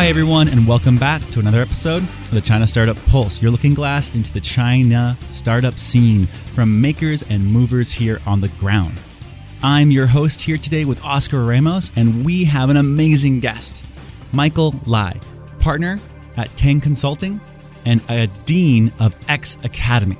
Hi, everyone, and welcome back to another episode of the China Startup Pulse, your looking glass into the China startup scene from makers and movers here on the ground. I'm your host here today with Oscar Ramos, and we have an amazing guest, Michael Lai, partner at Tang Consulting and a dean of X Academy.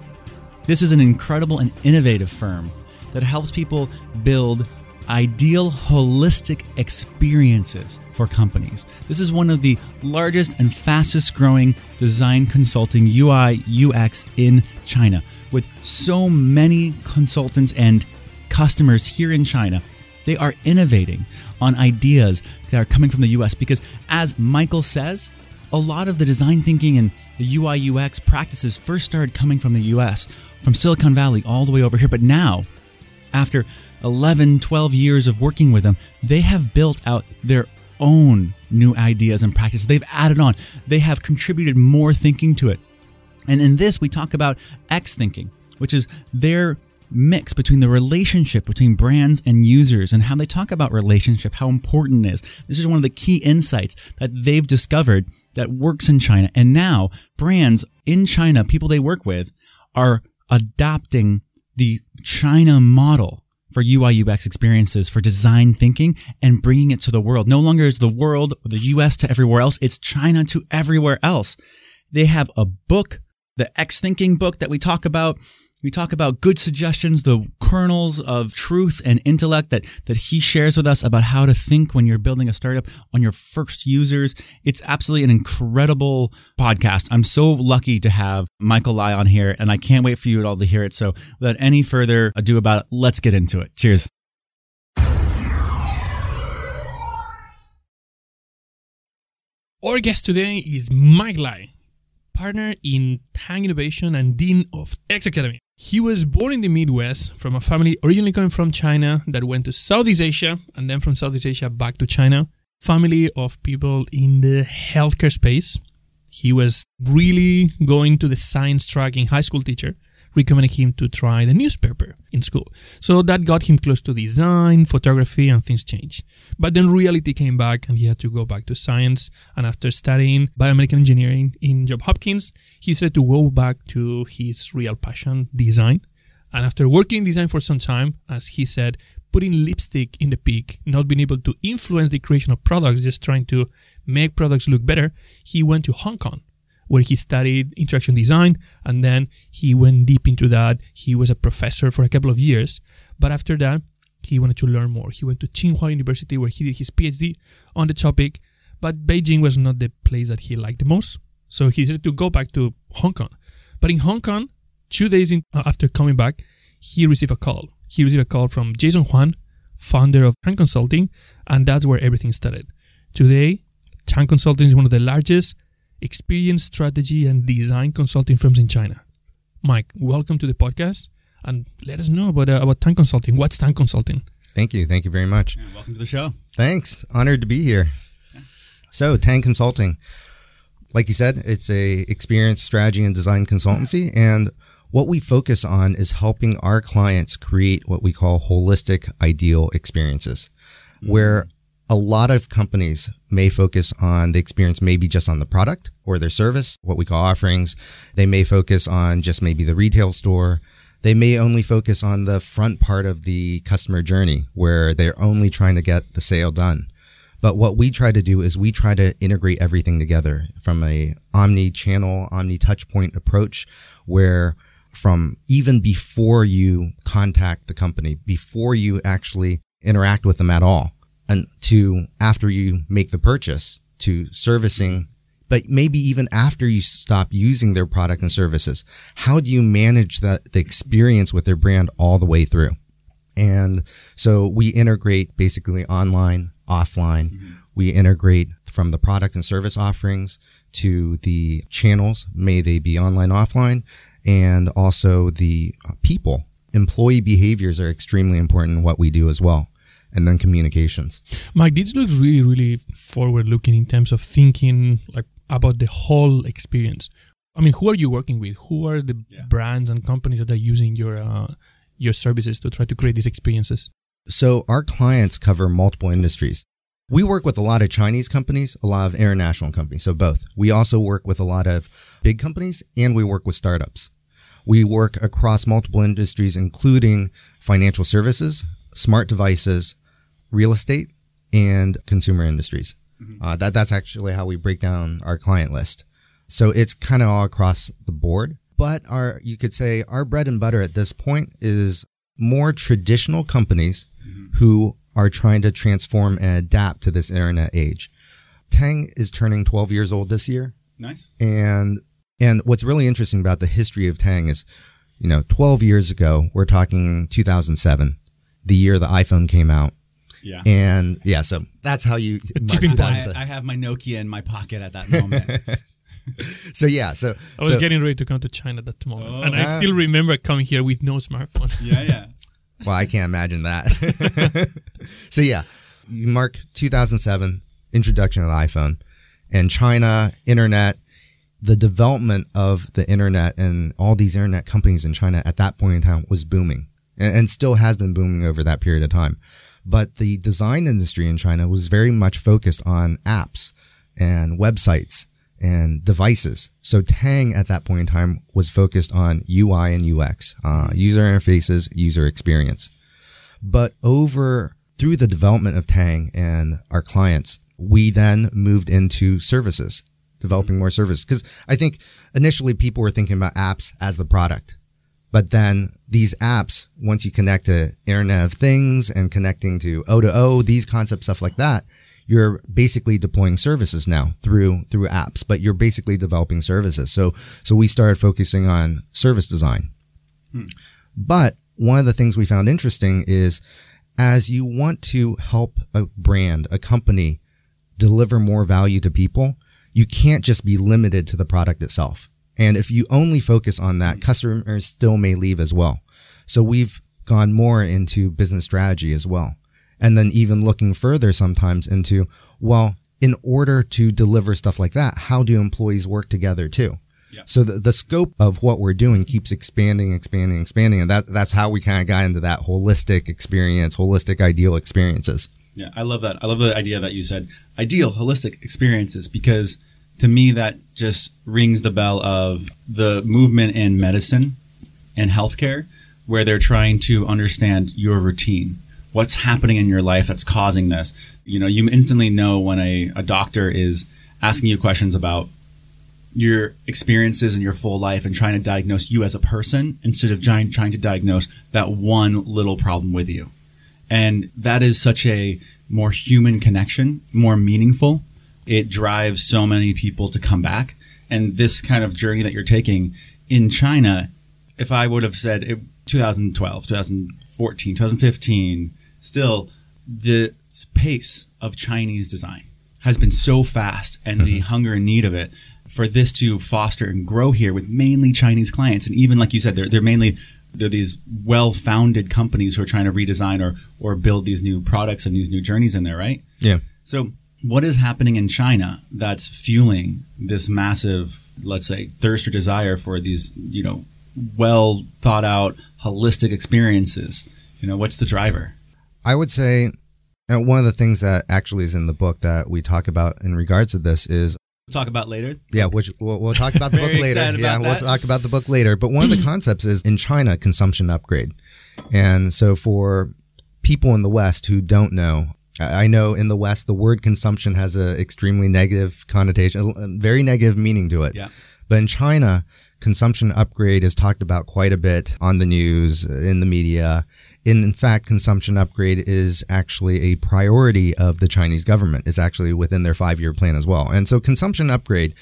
This is an incredible and innovative firm that helps people build ideal holistic experiences for companies. This is one of the largest and fastest growing design consulting UI UX in China with so many consultants and customers here in China. They are innovating on ideas that are coming from the US because as Michael says, a lot of the design thinking and the UI UX practices first started coming from the US, from Silicon Valley all the way over here, but now after 11, 12 years of working with them, they have built out their own new ideas and practices. They've added on, they have contributed more thinking to it. And in this, we talk about X thinking, which is their mix between the relationship between brands and users and how they talk about relationship, how important it is. This is one of the key insights that they've discovered that works in China. And now brands in China, people they work with, are adopting the China model for UI UX experiences for design thinking and bringing it to the world. No longer is the world or the US to everywhere else. It's China to everywhere else. They have a book, the X thinking book that we talk about we talk about good suggestions, the kernels of truth and intellect that, that he shares with us about how to think when you're building a startup on your first users. It's absolutely an incredible podcast. I'm so lucky to have Michael Lai on here, and I can't wait for you all to hear it. So without any further ado about it, let's get into it. Cheers. Our guest today is Mike Lai, partner in Tang Innovation and Dean of X Academy. He was born in the Midwest from a family originally coming from China that went to Southeast Asia and then from Southeast Asia back to China. Family of people in the healthcare space. He was really going to the science track in high school teacher recommended him to try the newspaper in school. So that got him close to design, photography, and things changed. But then reality came back and he had to go back to science. And after studying biomedical engineering in Johns Hopkins, he decided to go back to his real passion, design. And after working in design for some time, as he said, putting lipstick in the pig, not being able to influence the creation of products, just trying to make products look better, he went to Hong Kong where he studied interaction design and then he went deep into that. He was a professor for a couple of years. But after that, he wanted to learn more. He went to Tsinghua University where he did his PhD on the topic. But Beijing was not the place that he liked the most. So he decided to go back to Hong Kong. But in Hong Kong, two days in, uh, after coming back, he received a call. He received a call from Jason Huang, founder of Tang Consulting, and that's where everything started. Today, Tang Consulting is one of the largest experience strategy and design consulting firms in China. Mike, welcome to the podcast and let us know about uh, about Tang Consulting. What's Tang Consulting? Thank you. Thank you very much. Yeah, welcome to the show. Thanks. Honored to be here. So, Tang Consulting, like you said, it's a experience strategy and design consultancy and what we focus on is helping our clients create what we call holistic ideal experiences mm-hmm. where a lot of companies may focus on the experience maybe just on the product or their service, what we call offerings. They may focus on just maybe the retail store. They may only focus on the front part of the customer journey where they're only trying to get the sale done. But what we try to do is we try to integrate everything together from a omni channel, omni touch point approach where from even before you contact the company, before you actually interact with them at all, and to after you make the purchase to servicing but maybe even after you stop using their product and services. How do you manage that the experience with their brand all the way through? And so we integrate basically online offline. Mm-hmm. we integrate from the product and service offerings to the channels may they be online offline and also the people. Employee behaviors are extremely important in what we do as well and then communications. Mike, this looks really, really forward looking in terms of thinking like about the whole experience. I mean, who are you working with? Who are the yeah. brands and companies that are using your uh, your services to try to create these experiences? So our clients cover multiple industries. We work with a lot of Chinese companies, a lot of international companies, so both. We also work with a lot of big companies and we work with startups. We work across multiple industries, including financial services, smart devices, real estate, and consumer industries. Uh, that, that's actually how we break down our client list. So it's kind of all across the board. But our, you could say our bread and butter at this point is more traditional companies who are trying to transform and adapt to this internet age. Tang is turning 12 years old this year. Nice. And and what's really interesting about the history of Tang is, you know, 12 years ago, we're talking 2007, the year the iPhone came out. Yeah. And yeah, so that's how you mark tipping point. 2007. I, I have my Nokia in my pocket at that moment. So yeah, so I was so- getting ready to come to China at that moment, Oh. and I Ah. still remember coming here with no smartphone. yeah, yeah. Well, I can't imagine that. so yeah, you mark 2007 introduction of the iPhone and China internet, the development of the internet and all these internet companies in China at that point in time was booming and, and still has been booming over that period of time. But the design industry in China was very much focused on apps and websites and devices. So Tang at that point in time was focused on UI and UX, uh, user interfaces, user experience. But over through the development of Tang and our clients, we then moved into services, developing more services. Cause I think initially people were thinking about apps as the product. But then these apps, once you connect to Internet of Things and connecting to O to O, these concepts, stuff like that, you're basically deploying services now through through apps. But you're basically developing services. So so we started focusing on service design. Hmm. But one of the things we found interesting is as you want to help a brand, a company deliver more value to people, you can't just be limited to the product itself. And if you only focus on that, customers still may leave as well. So we've gone more into business strategy as well. And then even looking further sometimes into, well, in order to deliver stuff like that, how do employees work together too? Yeah. So the, the scope of what we're doing keeps expanding, expanding, expanding. And that, that's how we kind of got into that holistic experience, holistic ideal experiences. Yeah, I love that. I love the idea that you said ideal holistic experiences because to me that just rings the bell of the movement in medicine and healthcare where they're trying to understand your routine. What's happening in your life that's causing this? You know, you instantly know when a, a doctor is asking you questions about your experiences in your full life and trying to diagnose you as a person instead of trying, trying to diagnose that one little problem with you. And that is such a more human connection, more meaningful. It drives so many people to come back. And this kind of journey that you're taking in China, if I would have said it, 2012, 2014, 2015, still the pace of Chinese design has been so fast and the mm-hmm. hunger and need of it for this to foster and grow here with mainly Chinese clients. And even like you said, they're, they're mainly they're these well-founded companies who are trying to redesign or or build these new products and these new journeys in there, right? Yeah. So what is happening in China that's fueling this massive, let's say, thirst or desire for these, you know, well thought out, holistic experiences? You know, what's the driver? I would say uh, one of the things that actually is in the book that we talk about in regards to this is We'll talk about later. yeah, which we'll, we'll talk about the book later. Yeah, about we'll talk about the book later. But one of the concepts is in China consumption upgrade, and so for people in the West who don't know. I know in the West the word consumption has an extremely negative connotation, a very negative meaning to it. Yeah. But in China, consumption upgrade is talked about quite a bit on the news, in the media. In, in fact, consumption upgrade is actually a priority of the Chinese government. It's actually within their five year plan as well. And so consumption upgrade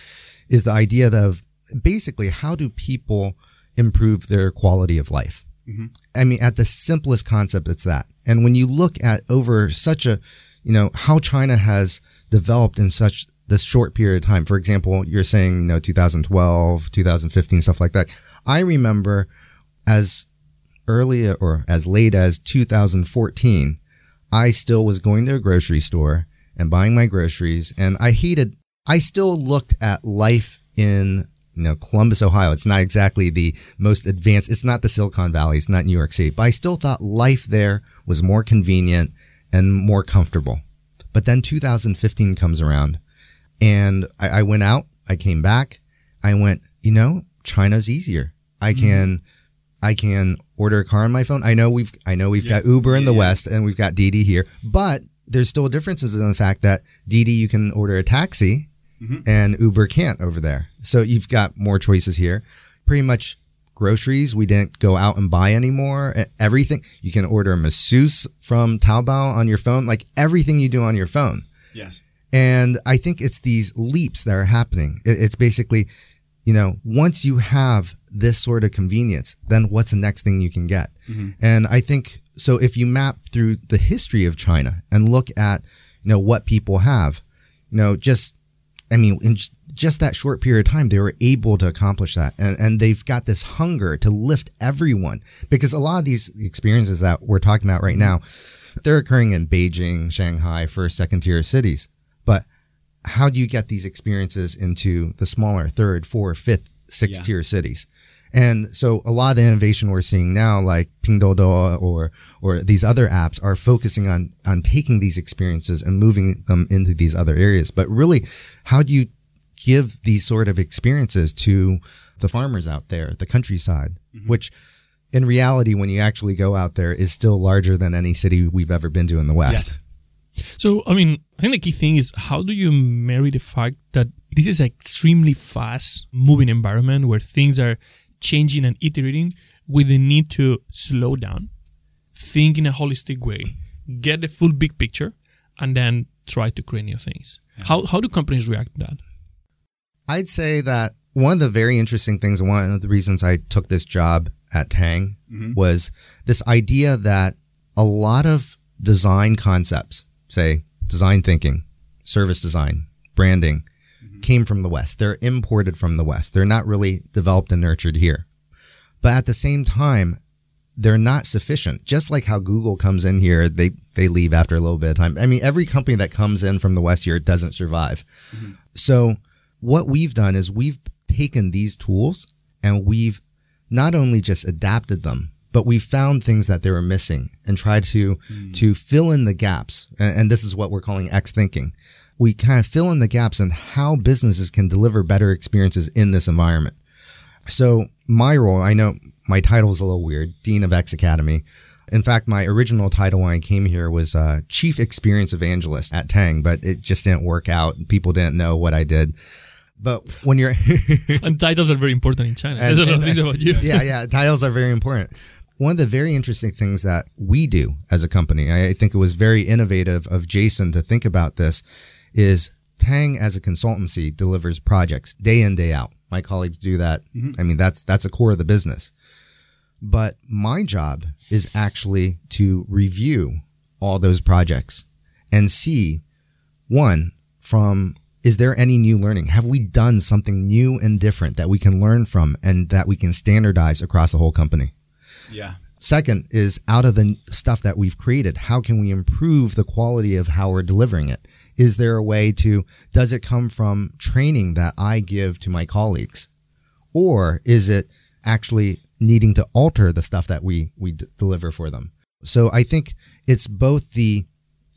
is the idea of basically how do people improve their quality of life? Mm-hmm. I mean, at the simplest concept, it's that. And when you look at over such a, you know, how China has developed in such this short period of time. For example, you're saying, you know, 2012, 2015, stuff like that. I remember as early or as late as 2014, I still was going to a grocery store and buying my groceries and I hated, I still looked at life in, you know, Columbus, Ohio. It's not exactly the most advanced. It's not the Silicon Valley. It's not New York City, but I still thought life there was more convenient and more comfortable. But then 2015 comes around and I, I went out, I came back, I went, you know, China's easier. I Mm-hmm. can, I can order a car on my phone. I know we've, I know we've Yeah. got Uber in the Yeah. West and we've got Didi here, but there's still differences in the fact that Didi, you can order a taxi Mm-hmm. and Uber can't over there. So you've got more choices here. Pretty much groceries, we didn't go out and buy anymore. Everything, you can order a masseuse from Taobao on your phone, like everything you do on your phone. Yes. And I think it's these leaps that are happening. It's basically, you know, once you have this sort of convenience, then what's the next thing you can get? And I think so. If you map through the history of China and look at, you know, what people have, you know, just, I mean, in just that short period of time, they were able to accomplish that. And, and they've got this hunger to lift everyone because a lot of these experiences that we're talking about right now, they're occurring in Beijing, Shanghai, first, second tier cities. But how do you get these experiences into the smaller third, fourth, fifth, sixth Yeah. tier cities? And so a lot of the innovation we're seeing now, like Pinduoduo or or these other apps, are focusing on on taking these experiences and moving them into these other areas. But really, how do you give these sort of experiences to the farmers out there, the countryside, mm-hmm. which in reality, when you actually go out there, is still larger than any city we've ever been to in the West. Yes. So, I mean, I think the key thing is how do you marry the fact that this is an extremely fast moving environment where things are changing and iterating with the need to slow down, think in a holistic way, get the full big picture, and then try to create new things. How, how do companies react to that? I'd say that one of the very interesting things, and one of the reasons I took this job at Tang mm-hmm. was this idea that a lot of design concepts, say design thinking, service design, branding, came from the West. They're imported from the West. They're not really developed and nurtured here. But at the same time, they're not sufficient. Just like how Google comes in here, they, they leave after a little bit of time. I mean, every company that comes in from the West here doesn't survive. Mm-hmm. So what we've done is we've taken these tools and we've not only just adapted them, but we found things that they were missing and tried to mm. to fill in the gaps. And, and this is what we're calling X thinking. We kind of fill in the gaps on how businesses can deliver better experiences in this environment. So my role, I know my title is a little weird, Dean of X Academy. In fact, my original title when I came here was uh, Chief Experience Evangelist at Tang, but it just didn't work out. People didn't know what I did. But when you're And titles are very important in China. And- says a lot of and- about you. yeah, yeah, titles are very important. One of the very interesting things that we do as a company, I think it was very innovative of Jason to think about this, is Tang as a consultancy delivers projects day in day out. My colleagues do that. Mm-hmm. I mean, that's that's a core of the business. But my job is actually to review all those projects and see one from is there any new learning? Have we done something new and different that we can learn from and that we can standardize across the whole company? Yeah. Second is out of the stuff that we've created, how can we improve the quality of how we're delivering it? Is there a way to, does it come from training that I give to my colleagues? Or is it actually needing to alter the stuff that we, we d- deliver for them? So I think it's both the,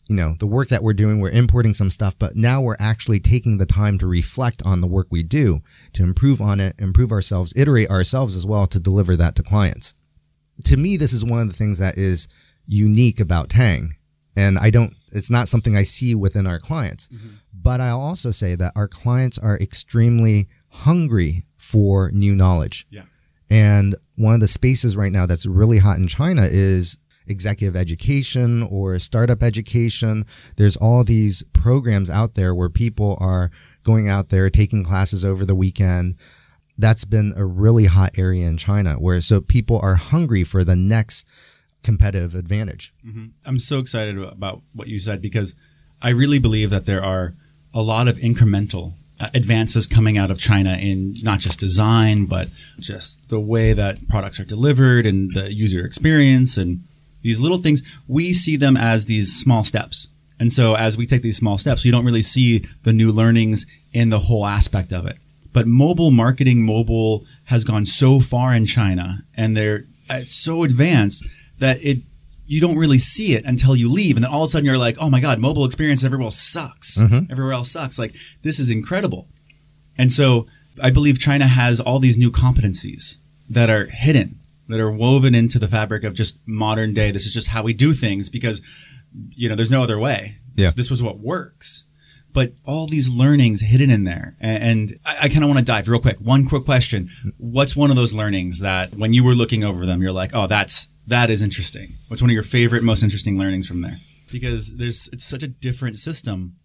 you know, the work that we're doing, we're importing some stuff, but now we're actually taking the time to reflect on the work we do, to improve on it, improve ourselves, iterate ourselves as well to deliver that to clients to me, this is one of the things that is unique about Tang. And I don't, it's not something I see within our clients. Mm-hmm. But I'll also say that our clients are extremely hungry for new knowledge. Yeah. And one of the spaces right now that's really hot in China is executive education or startup education. There's all these programs out there where people are going out there taking classes over the weekend. That's been a really hot area in China where so people are hungry for the next competitive advantage. I'm so excited about what you said because I really believe that there are a lot of incremental uh, advances coming out of China in not just design, but just the way that products are delivered and the user experience and these little things. We see them as these small steps. And so as we take these small steps, we don't really see the new learnings in the whole aspect of it. But mobile marketing, mobile has gone so far in China and they're uh, so advanced that it you don't really see it until you leave, and then all of a sudden you're like, oh my god, mobile experience everywhere else sucks. Mm-hmm. Everywhere else sucks. Like this is incredible. And so I believe China has all these new competencies that are hidden, that are woven into the fabric of just modern day. This is just how we do things because, you know, there's no other way. Yeah. This, this was what works. But all these learnings hidden in there. And I, I kind of want to dive real quick. One quick question. What's one of those learnings that when you were looking over them, you're like, oh, that's, that is interesting. What's one of your favorite, most interesting learnings from there? Because there's, it's such a different system.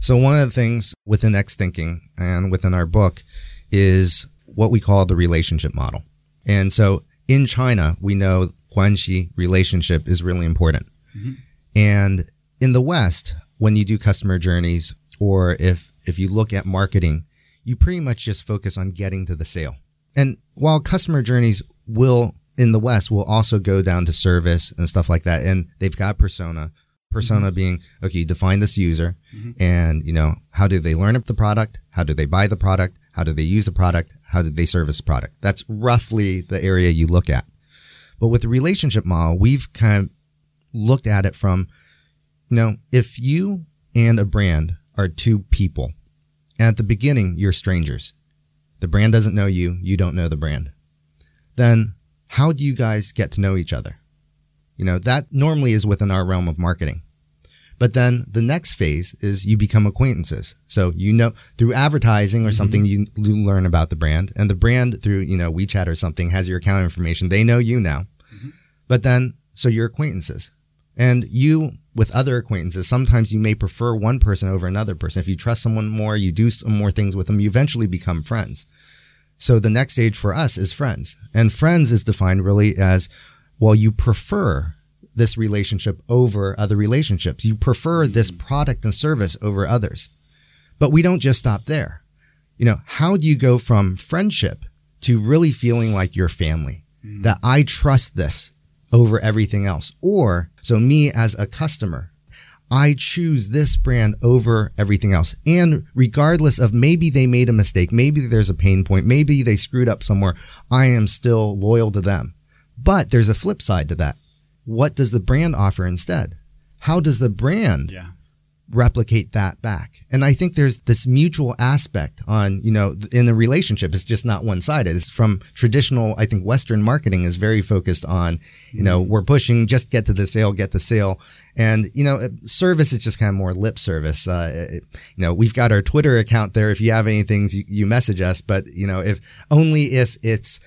So one of the things within X thinking and within our book is what we call the relationship model. And so in China, we know Guanxi relationship is really important. Mm-hmm. And in the West, when you do customer journeys or if if you look at marketing, you pretty much just focus on getting to the sale. And while customer journeys will in the West will also go down to service and stuff like that, and they've got persona. Persona mm-hmm. being okay, you define this user, mm-hmm. and you know how do they learn the product, how do they buy the product, how do they use the product, how do they service the product. That's roughly the area you look at. But with the relationship model, we've kind of looked at it from, you know, if you and a brand are two people, and at the beginning you're strangers, the brand doesn't know you, you don't know the brand, then how do you guys get to know each other? You know, that normally is within our realm of marketing. But then the next phase is you become acquaintances. So you know through advertising or mm-hmm. something you, you learn about the brand and the brand through, you know, WeChat or something has your account information. They know you now. Mm-hmm. But then so you're acquaintances. And you with other acquaintances, sometimes you may prefer one person over another person. If you trust someone more, you do some more things with them, you eventually become friends. So the next stage for us is friends. And friends is defined really as, well, you prefer this relationship over other relationships. You prefer hmm. this product and service over others. But we don't just stop there. You know, how do you go from friendship to really feeling like your family? Hmm. That I trust this over everything else. Or, so me as a customer, I choose this brand over everything else. And regardless of maybe they made a mistake, maybe there's a pain point, maybe they screwed up somewhere, I am still loyal to them. But there's a flip side to that. What does the brand offer instead? How does the brand Yeah. Replicate that back. And I think there's this mutual aspect on, you know, in a relationship. It's just not one sided. It's from traditional, I think Western marketing is very focused on, you know, mm-hmm. we're pushing just get to the sale, get the sale. And, you know, uh, service is just kind of more lip service. Uh, it- you know, we've got our Twitter account there. If you have any things, you, you message us. But, you know, if only if it's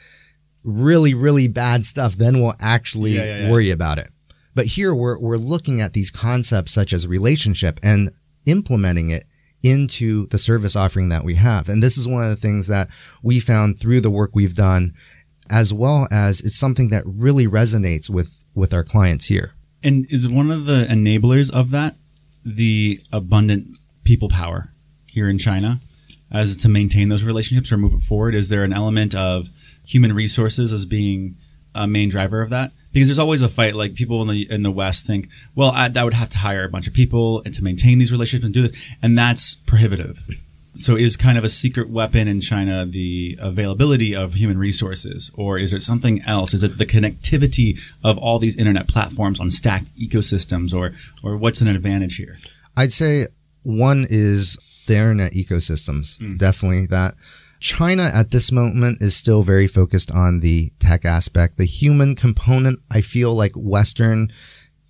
really, really bad stuff, then we'll actually Yeah, yeah, yeah. worry about it. But here we're, we're looking at these concepts such as relationship and implementing it into the service offering that we have. And this is one of the things that we found through the work we've done, as well as it's something that really resonates with, with our clients here. And is one of the enablers of that the abundant people power here in China as to maintain those relationships or move it forward? Is there an element of human resources as being a main driver of that? Because there's always a fight. Like people in the in the West think, well, I, I would have to hire a bunch of people and to maintain these relationships and do this, and that's prohibitive. So is kind of a secret weapon in China the availability of human resources, or is it something else? Is it the connectivity of all these internet platforms on stacked ecosystems, or or what's an advantage here? I'd say one is the internet ecosystems. Hmm. Definitely that. China at this moment is still very focused on the tech aspect. The human component, I feel like Western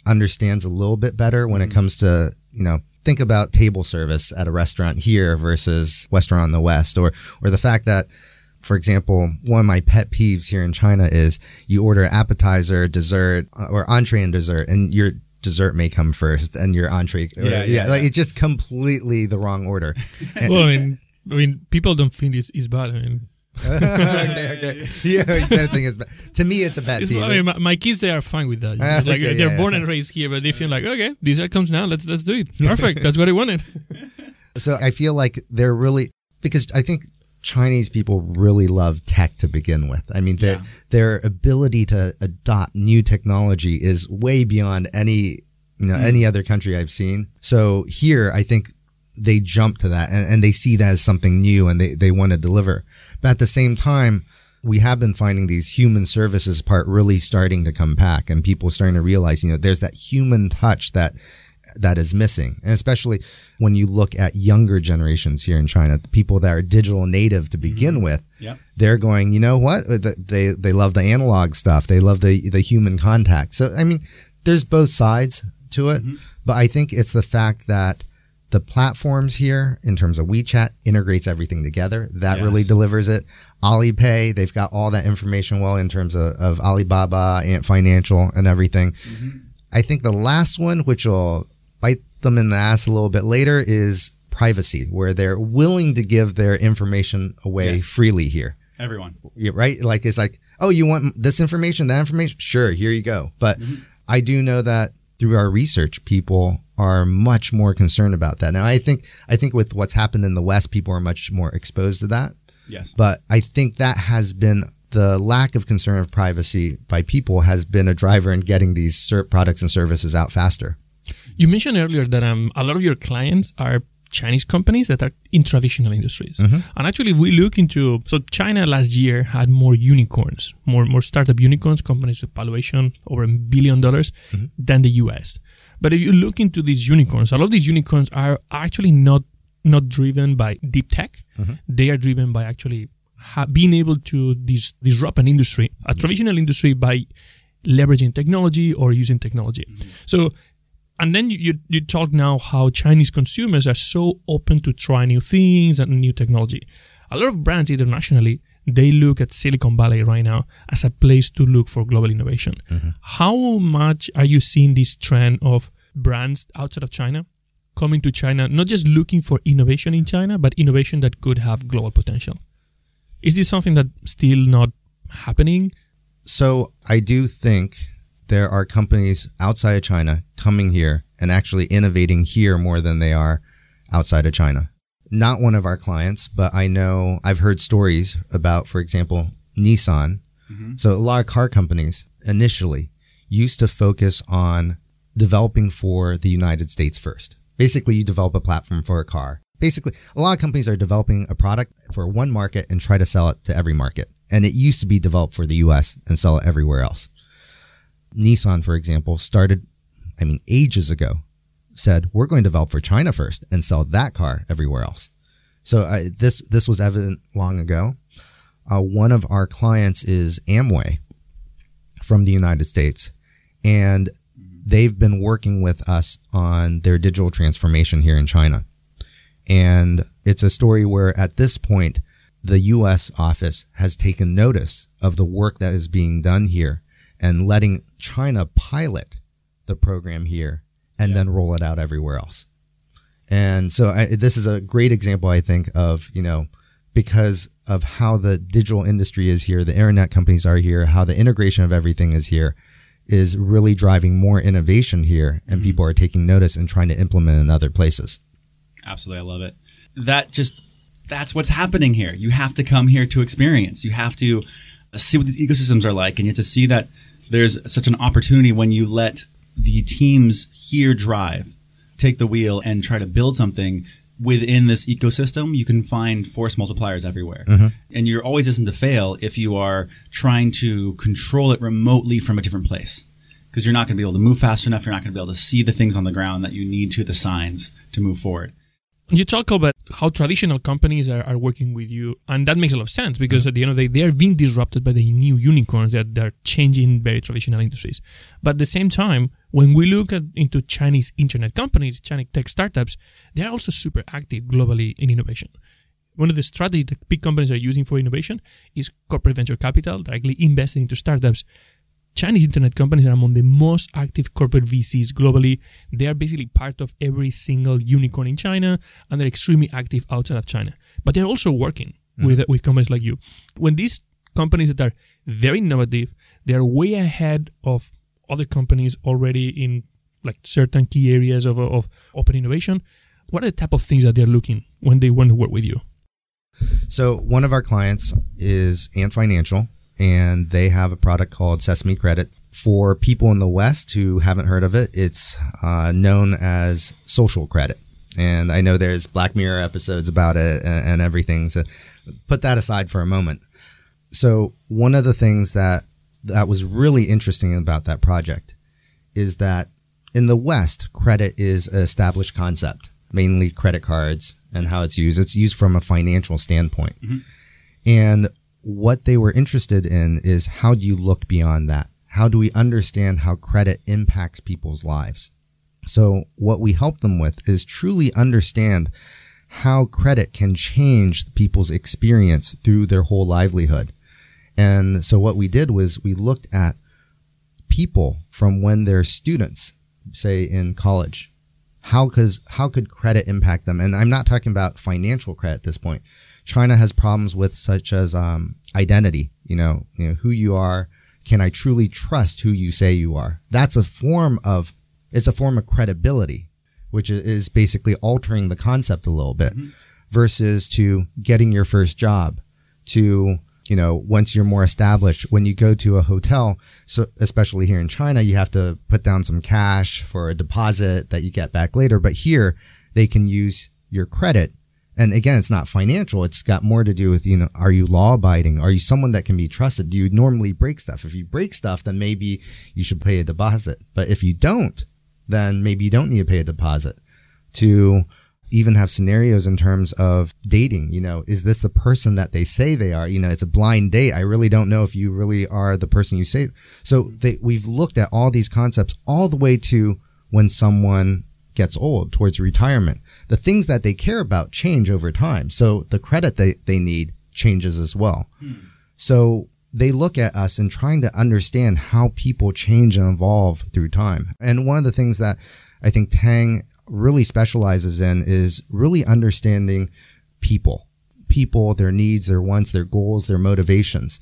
understands a little bit better when it comes to, you know, think about table service at a restaurant here versus restaurant in the West or, or the fact that for example, one of my pet peeves here in China is you order appetizer, dessert, uh, or entree and dessert, and your dessert may come first, and your entree, or- Yeah, yeah, like it's just completely the wrong order. And- well, I mean, I mean, people don't think it's, it's bad. I mean, okay, okay, yeah, that thing is bad. To me, it's a bad it's, peeve. I mean my, my kids they are fine with that. Ah, like okay, they're yeah, born yeah. and raised here, but they feel like okay, dessert comes now. Let's let's do it. Perfect. That's what I wanted. So I feel like they're really because I think Chinese people really love tech to begin with. I mean, their Yeah. their ability to adopt new technology is way beyond any you know any other country I've seen. So here, I think they jump to that and, and they see that as something new and they they want to deliver. But at the same time, we have been finding these human services part really starting to come back and people starting to realize, you know, there's that human touch that that is missing. And especially when you look at younger generations here in China, people that are digital native to begin mm-hmm. with, yep. they're going, you know what? They, they love the analog stuff. They love the, the human contact. So, I mean, there's both sides to it, mm-hmm. but I think it's the fact that the platforms here in terms of WeChat integrates everything together. That yes. really delivers it. Alipay, they've got all that information well in terms of, of Alibaba, Ant Financial, and everything. Mm-hmm. I think the last one, which will bite them in the ass a little bit later is privacy, where they're willing to give their information away yes. freely here. Everyone. Right? Like, it's like, oh, you want this information, that information? Sure, here you go. But mm-hmm. I do know that through our research, people are much more concerned about that. Now, I think, I think with what's happened in the West, people are much more exposed to that. Yes. But I think that has been the lack of concern of privacy by people has been a driver in getting these products and services out faster. You mentioned earlier that um, a lot of your clients are Chinese companies that are in traditional industries. Mm-hmm. And actually, if we look into so China last year had more unicorns, more more startup unicorns, companies with valuation over a billion dollars mm-hmm. than the US. But if you look into these unicorns, a lot of these unicorns are actually not not driven by deep tech. Mm-hmm. They are driven by actually ha- being able to dis- disrupt an industry, a traditional industry, by leveraging technology or using technology. Mm-hmm. So and then you, you, you talk now how Chinese consumers are so open to try new things and new technology. A lot of brands internationally they look at Silicon Valley right now as a place to look for global innovation. Mm-hmm. How much are you seeing this trend of brands outside of China coming to China, not just looking for innovation in China, but innovation that could have global potential? Is this something that still not happening? So I do think there are companies outside of China coming here and actually innovating here more than they are outside of China. Not one of our clients, but I know I've heard stories about, for example, Nissan. Mm-hmm. So a lot of car companies initially used to focus on developing for the United States first. Basically, you develop a platform for a car. Basically, a lot of companies are developing a product for one market and try to sell it to every market. And it used to be developed for the US and sell it everywhere else. Nissan, for example, started, I mean, ages ago, said, we're going to develop for China first and sell that car everywhere else. So uh, this, this was evident long ago. Uh, one of our clients is Amway from the United States, and they've been working with us on their digital transformation here in China. And it's a story where at this point, the US office has taken notice of the work that is being done here and letting China pilot the program here and yeah. then roll it out everywhere else. And so I, this is a great example, I think, of, you know, because of how the digital industry is here, the internet companies are here, how the integration of everything is here is really driving more innovation here and mm-hmm. people are taking notice and trying to implement in other places. Absolutely. I love it. That just, that's what's happening here. You have to come here to experience. You have to see what these ecosystems are like and you have to see that there's such an opportunity when you let the teams here drive, take the wheel, and try to build something within this ecosystem. You can find force multipliers everywhere. Mm-hmm. And you're always destined to fail if you are trying to control it remotely from a different place. Because you're not going to be able to move fast enough. You're not going to be able to see the things on the ground that you need to, the signs to move forward. You talk about how traditional companies are, are working with you, and that makes a lot of sense because mm-hmm. at the end of the day, they are being disrupted by the new unicorns that are changing very traditional industries. But at the same time, when we look at, into Chinese internet companies, Chinese tech startups, they are also super active globally in innovation. One of the strategies that big companies are using for innovation is corporate venture capital, directly investing into startups Chinese internet companies are among the most active corporate VCs globally. They are basically part of every single unicorn in China and they're extremely active outside of China. But they're also working mm. with, with companies like you. When these companies that are very innovative, they are way ahead of other companies already in like certain key areas of, of open innovation. What are the type of things that they're looking when they want to work with you? So one of our clients is Ant Financial and they have a product called Sesame Credit. For people in the West who haven't heard of it, it's uh, known as social credit. And I know there's Black Mirror episodes about it and, and everything. So put that aside for a moment. So one of the things that that was really interesting about that project is that in the West, credit is an established concept, mainly credit cards and how it's used. It's used from a financial standpoint. And what they were interested in is how do you look beyond that? How do we understand how credit impacts people's lives? So what we help them with is truly understand how credit can change people's experience through their whole livelihood. And so what we did was we looked at people from when they're students, say in college. How could, how could credit impact them? And I'm not talking about financial credit at this point. China has problems with such as um, identity, you know, you know, who you are. Can I truly trust who you say you are? That's a form of, it's a form of credibility, which is basically altering the concept a little bit versus to getting your first job to you know once you're more established when you go to a hotel so especially here in china you have to put down some cash for a deposit that you get back later but here they can use your credit and again it's not financial it's got more to do with you know are you law abiding are you someone that can be trusted do you normally break stuff if you break stuff then maybe you should pay a deposit but if you don't then maybe you don't need to pay a deposit to even have scenarios in terms of dating. You know, is this the person that they say they are? You know, it's a blind date. I really don't know if you really are the person you say. So they, we've looked at all these concepts all the way to when someone gets old towards retirement. The things that they care about change over time. So the credit they, they need changes as well. Hmm. So they look at us and trying to understand how people change and evolve through time. And one of the things that I think Tang really specializes in is really understanding people, people, their needs, their wants, their goals, their motivations,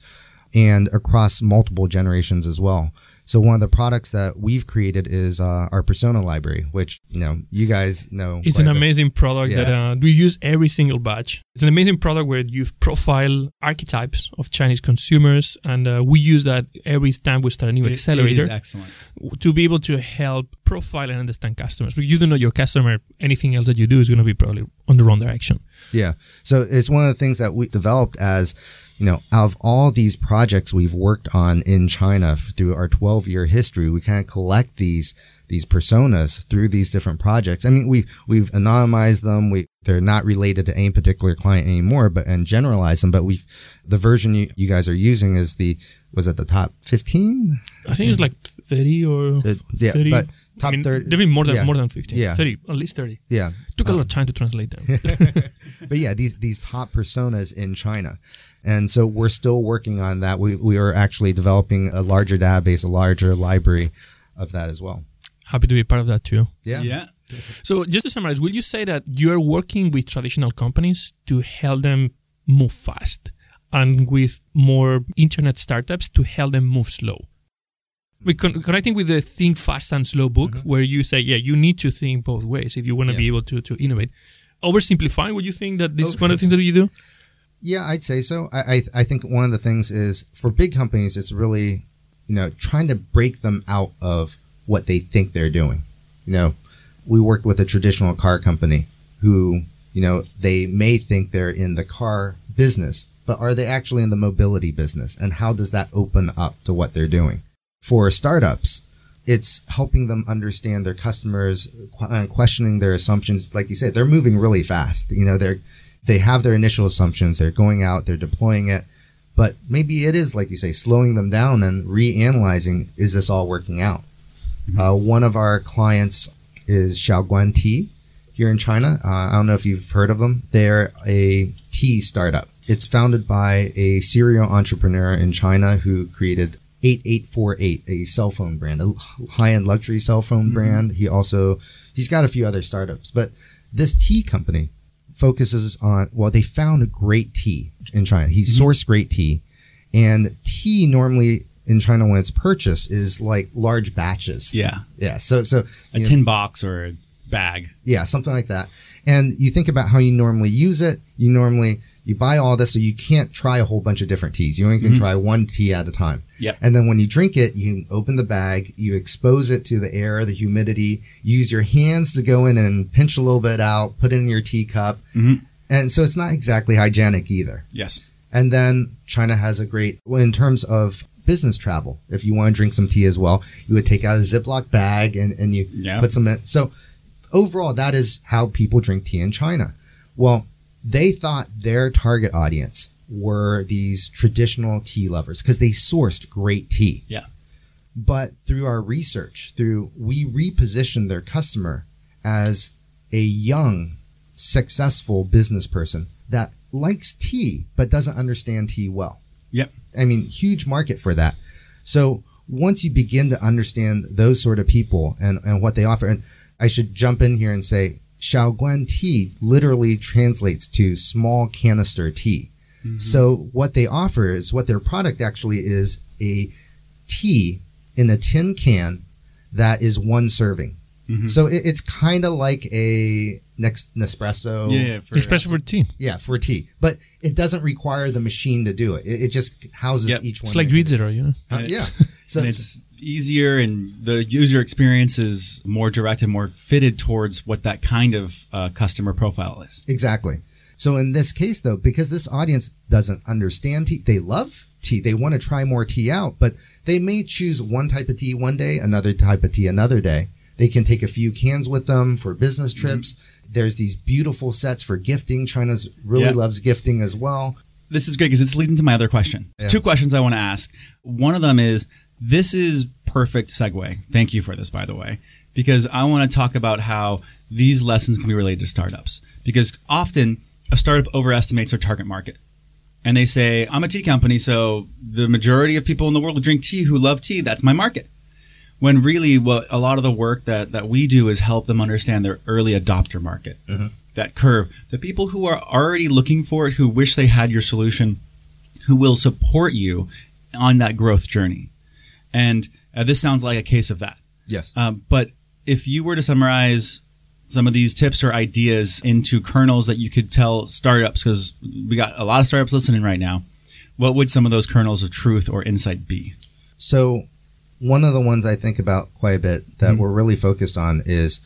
and across multiple generations as well. So one of the products that we've created is uh, our persona library, which you know you guys know. It's an amazing product that uh, we use every single batch. It's an amazing product where you profile archetypes of Chinese consumers, and uh, we use that every time we start a new It- accelerator it is excellent. to be able to help profile and understand customers. But you don't know your customer, anything else that you do is going to be probably on the wrong direction. Yeah. So it's one of the things that we developed as, you know, out of all these projects we've worked on in China through our 12 year history, we kind of collect these, these personas through these different projects. I mean, we, we've anonymized them. We, they're not related to any particular client anymore, but, and generalize them. But we, the version you, you guys are using is the, was it the top 15? I think it's like 30 or Uh, yeah, 30. but top I mean, 30 There be more than yeah. more than 15. Yeah. 30, at least 30. Yeah. Took a lot uh, of time to translate them. but yeah, these these top personas in China, and so we're still working on that. We we are actually developing a larger database, a larger library of that as well. Happy to be part of that too. Yeah, Yeah. So just to summarize, will you say that you're working with traditional companies to help them move fast and with more internet startups to help them move slow? We con- connecting with the think fast and slow book mm-hmm. where you say, yeah, you need to think both ways if you want to Yeah. be able to, to innovate. Oversimplifying, would you think that this is one of the things that you do? Yeah, I'd say so. I, I I think one of the things is for big companies, it's really you know trying to break them out of what they think they're doing. You know, we worked with a traditional car company who you know they may think they're in the car business, but are they actually in the mobility business? And how does that open up to what they're doing? For startups, it's helping them understand their customers, qu- uh, questioning their assumptions. Like you said, they're moving really fast. You know, they're they have their initial assumptions. They're going out, they're deploying it, but maybe it is like you say, slowing them down and reanalyzing: is this all working out? Uh, one of our clients is Xiaoguan Tea here in China. Uh, I don't know if you've heard of them. They're a tea startup. It's founded by a serial entrepreneur in China who created 8848, a cell phone brand, a high-end luxury cell phone mm-hmm. brand. He also he's got a few other startups, but this tea company focuses on well, they found a great tea in China. He mm-hmm. sourced great tea, and tea normally in China when it's purchased is like large batches. Yeah. Yeah. So so A you know, tin box or a bag. yeah, something like that. And you think about how you normally use it. You normally you buy all this, so you can't try a whole bunch of different teas. You only can try one tea at a time. Yep. And then when you drink it, you open the bag, you expose it to the air, the humidity. Use your hands to go in and pinch a little bit out, put it in your teacup, Mhm. and so it's not exactly hygienic either. Yes. And then China has a great, well, in terms of business travel, if you want to drink some tea as well, you would take out a Ziploc bag and, and you Yeah. put some in. So overall, that is how people drink tea in China. Well, they thought their target audience were these traditional tea lovers because they sourced great tea. Yeah. But through our research, through we repositioned their customer as a young, successful business person that likes tea but doesn't understand tea well. Yep. I mean, huge market for that. So once you begin to understand those sort of people and, and what they offer, and I should jump in here and say, Xiaoguan tea literally translates to small canister tea. So what they offer is what their product actually is a tea in a tin can that is one serving. Mhm. So it, it's kind of like a next Nespresso. yeah, yeah, for- Especially for tea. Yeah, for tea, but it doesn't require the machine to do it. It, it just houses Yep. each one. It's like Read Zero, you know? Uh, yeah. So and it's easier and the user experience is more direct and more fitted towards what that kind of uh, customer profile is. exactly. So in this case, though, because this audience doesn't understand tea, they love tea. They want to try more tea out, but they may choose one type of tea one day, another type of tea another day. They can take a few cans with them for business trips. There's these beautiful sets for gifting. China's really loves gifting as well. This is great because it's leading to my other question. Yeah. Two questions I want to ask. One of them is this is perfect segue. Thank you for this, by the way, because I want to talk about how these lessons can be related to startups. Because often a startup overestimates their target market. And they say, I'm a tea company, so the majority of people in the world who drink tea who love tea, that's my market. When really, what a lot of the work that, that we do is help them understand their early adopter market, mm-hmm. that curve, the people who are already looking for it, who wish they had your solution, who will support you on that growth journey. And uh, this sounds like a case of that. Yes. Um, but if you were to summarize some of these tips or ideas into kernels that you could tell startups, because we got a lot of startups listening right now, what would some of those kernels of truth or insight be? So, one of the ones I think about quite a bit that Mhm. we're really focused on is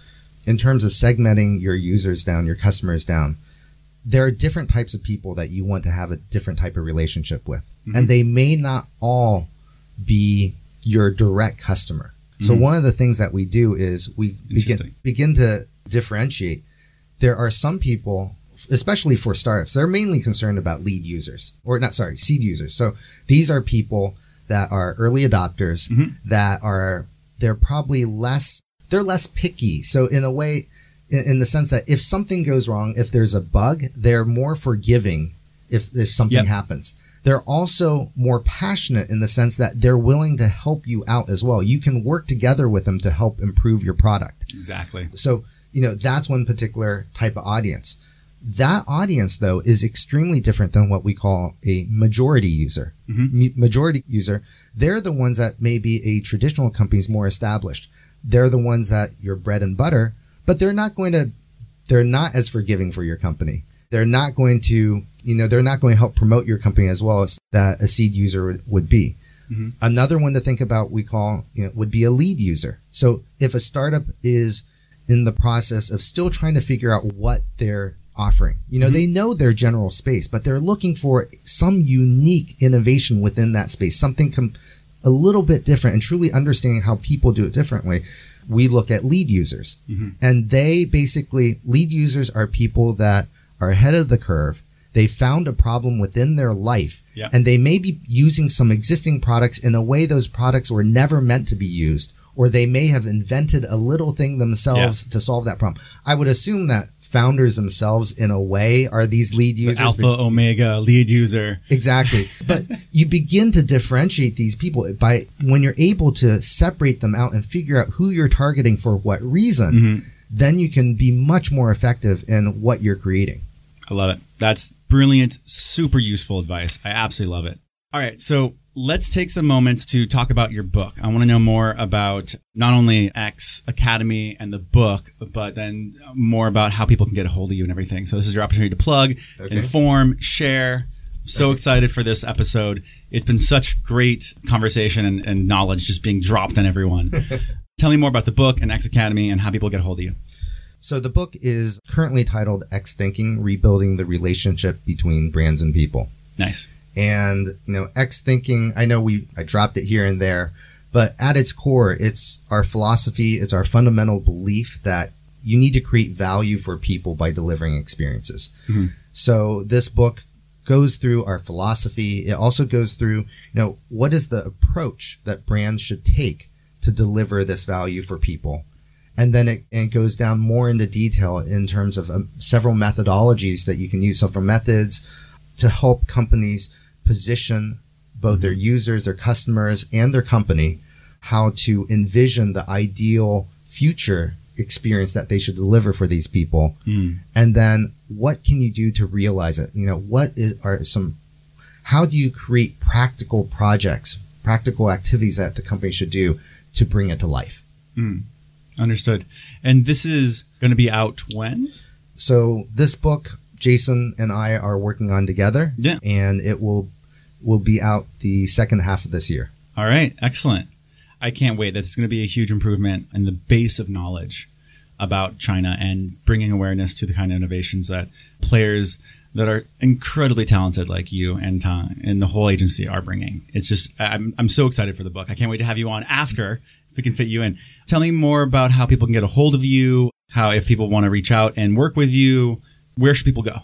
in terms of segmenting your users down, your customers down. There are different types of people that you want to have a different type of relationship with, Mhm. and they may not all be your direct customer. So, Mhm. one of the things that we do is we begin begin to differentiate. There are some people, especially for startups, they're mainly concerned about lead users, or not sorry, seed users. So these are people that are early adopters Mhm. that are they're probably less they're less picky. So in a way, in, in the sense that if something goes wrong, if there's a bug, they're more forgiving if if something Yep. happens. They're also more passionate in the sense that they're willing to help you out as well. You can work together with them to help improve your product. Exactly. So, you know, that's one particular type of audience. That audience, though, is extremely different than what we call a majority user. Mhm. M- majority user, they're the ones that maybe a traditional company's more established. They're the ones that your bread and butter, but they're not going to, they're not as forgiving for your company. They're not going to, you know, they're not going to help promote your company as well as that a seed user would, would be. Mhm. Another one to think about we call you know, would be a lead user. So if a startup is in the process of still trying to figure out what they're offering, you know, Mhm. they know their general space, but they're looking for some unique innovation within that space, something com- a little bit different, and truly understanding how people do it differently. We look at lead users, Mhm. and they basically lead users are people that are ahead of the curve. They found a problem within their life, Yeah. and they may be using some existing products in a way those products were never meant to be used, or they may have invented a little thing themselves to solve that problem. I would assume that founders themselves, in a way, are these lead The users. alpha, omega, lead user. Exactly. But you begin to differentiate these people by when you're able to separate them out and figure out who you're targeting for what reason, Mhm. then you can be much more effective in what you're creating. I love it. That's brilliant, super useful advice. I absolutely love it. All right, so let's take some moments to talk about your book. I want to know more about not only X Academy and the book, but then more about how people can get a hold of you and everything. So this is your opportunity to plug, Okay. inform, share. So excited for this episode. It's been such great conversation and, and knowledge just being dropped on everyone. Tell me more about the book and X Academy and how people get a hold of you. So the book is currently titled X Thinking Rebuilding the Relationship Between Brands and People. Nice. And, you know, X thinking, I know we, I dropped it here and there, but at its core, it's our philosophy, it's our fundamental belief that you need to create value for people by delivering experiences. Mhm. So this book goes through our philosophy. It also goes through, you know, what is the approach that brands should take to deliver this value for people? And then it, it goes down more into detail in terms of um, several methodologies that you can use. So for methods to help companies position both their users, their customers, and their company, how to envision the ideal future experience that they should deliver for these people Mm. and then what can you do to realize it you know what is are some how do you create practical projects practical activities that the company should do to bring it to life Mm. Understood. And this is going to be out when? so this book jason and i are working on together Yeah. and it will will be out the second half of this year All right, excellent. I can't wait. That's going to be a huge improvement in the base of knowledge about China and bringing awareness to the kind of innovations that players that are incredibly talented like you and Tang and the whole agency are bringing. It's just I'm I'm so excited for the book. I can't wait to have you on after if we can fit you in. Tell me more about how people can get a hold of you, how if people want to reach out and work with you, where should people go?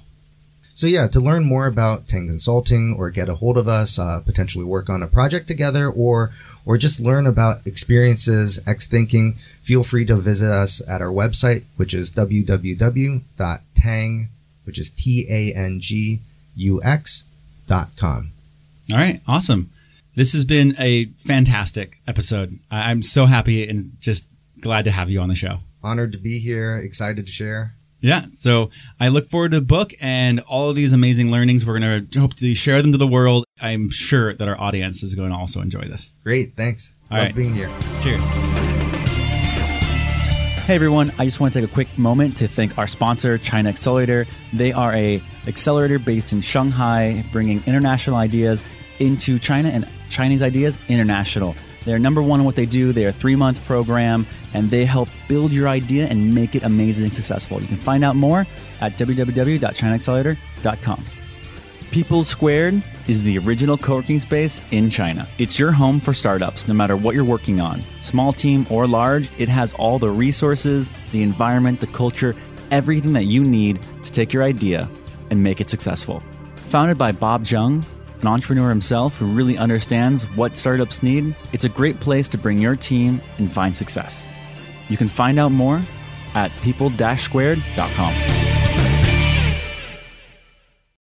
So yeah, to learn more about Tang Consulting or get a hold of us, uh, potentially work on a project together, or or just learn about experiences, X thinking, feel free to visit us at our website, which is www.tang, which is t a n g u x dot com. All right, awesome. This has been a fantastic episode. I- I'm so happy and just glad to have you on the show. Honored to be here, excited to share. Yeah, so I look forward to the book and all of these amazing learnings. We're going to hope to share them to the world. I'm sure that our audience is going to also enjoy this. Great, thanks. All Love right. being here. Cheers. Hey everyone, I just want to take a quick moment to thank our sponsor, China Accelerator. They are a accelerator based in Shanghai, bringing international ideas into China and Chinese ideas international. They're number one in what they do. They're a three month program and they help build your idea and make it amazing and successful. You can find out more at www.chinaaccelerator.com. People Squared is the original co-working space in China. It's your home for startups, no matter what you're working on. Small team or large, it has all the resources, the environment, the culture, everything that you need to take your idea and make it successful. Founded by Bob Jung, an entrepreneur himself who really understands what startups need, it's a great place to bring your team and find success. You can find out more at people-squared.com.